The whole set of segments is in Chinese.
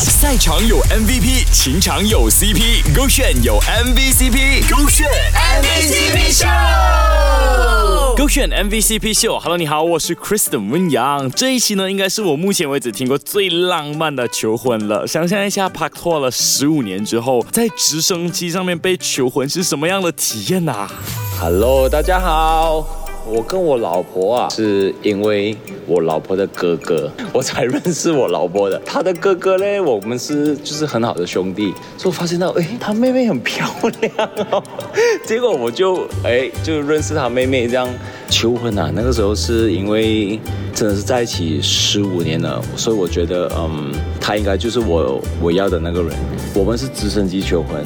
赛场有 MVP，情场有 CP，勾选有 MVCp，勾选 MVCp 秀，勾选 MVCp 秀。Hello，你好，我是 Kristen 温阳。这一期呢，应该是我目前为止听过最浪漫的求婚了。想象一下，拍拖了十五年之后，在直升机上面被求婚是什么样的体验呐？Hello，大家好。我跟我老婆啊，是因为我老婆的哥哥，我才认识我老婆的。他的哥哥呢，我们是就是很好的兄弟。所以发现到，哎，他妹妹很漂亮哦。结果我就哎就认识他妹妹，这样求婚啊。那个时候是因为真的是在一起十五年了，所以我觉得，嗯，他应该就是我我要的那个人。我们是直升机求婚。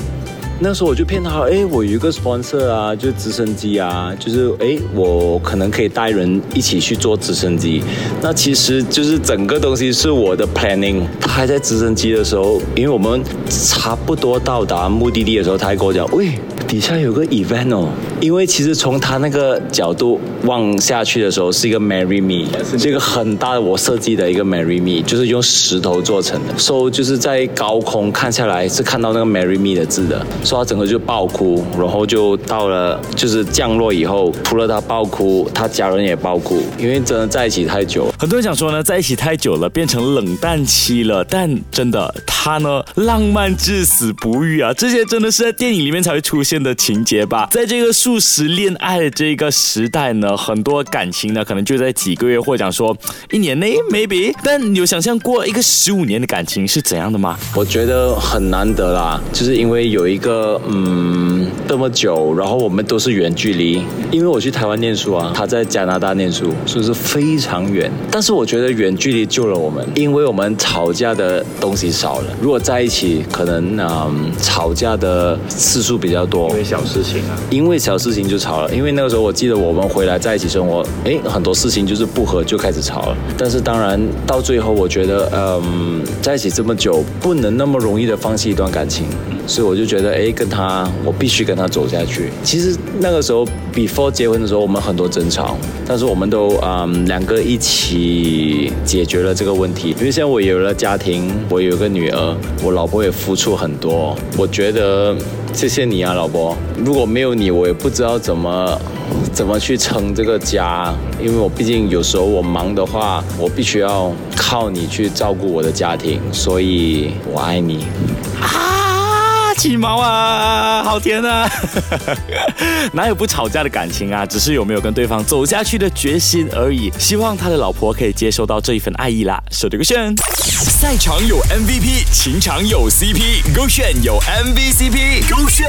那时候我就骗他，哎，我有一个 sponsor 啊，就直升机啊，就是哎，我可能可以带人一起去坐直升机。那其实就是整个东西是我的 planning。他还在直升机的时候，因为我们差不多到达目的地的时候，他还跟我讲，喂。底下有个 event 哦，因为其实从他那个角度望下去的时候，是一个 marry me，是一个很大的我设计的一个 marry me，就是用石头做成的。So，就是在高空看下来是看到那个 marry me 的字的，所以他整个就爆哭，然后就到了就是降落以后，除了他爆哭，他家人也爆哭，因为真的在一起太久。很多人想说呢，在一起太久了变成冷淡期了，但真的他呢浪漫至死不渝啊，这些真的是在电影里面才会出现。的情节吧，在这个素食恋爱的这个时代呢，很多感情呢，可能就在几个月或者讲说一年内，maybe。但你有想象过一个十五年的感情是怎样的吗？我觉得很难得啦，就是因为有一个嗯这么久，然后我们都是远距离，因为我去台湾念书啊，他在加拿大念书，所以是非常远。但是我觉得远距离救了我们，因为我们吵架的东西少了。如果在一起，可能嗯吵架的次数比较多。因为小事情啊，因为小事情就吵了。因为那个时候我记得我们回来在一起生活，哎，很多事情就是不和就开始吵了。但是当然到最后，我觉得，嗯，在一起这么久，不能那么容易的放弃一段感情。所以我就觉得，哎，跟他，我必须跟他走下去。其实那个时候，before 结婚的时候，我们很多争吵，但是我们都，嗯，两个一起解决了这个问题。因为现在我有了家庭，我有个女儿，我老婆也付出很多。我觉得。谢谢你啊，老婆！如果没有你，我也不知道怎么怎么去撑这个家。因为我毕竟有时候我忙的话，我必须要靠你去照顾我的家庭，所以我爱你。啊，起毛啊，好甜啊！哪有不吵架的感情啊？只是有没有跟对方走下去的决心而已。希望他的老婆可以接受到这一份爱意啦。手这个炫。赛场有 MVP，情场有 CP，勾选有 MVCp，勾选。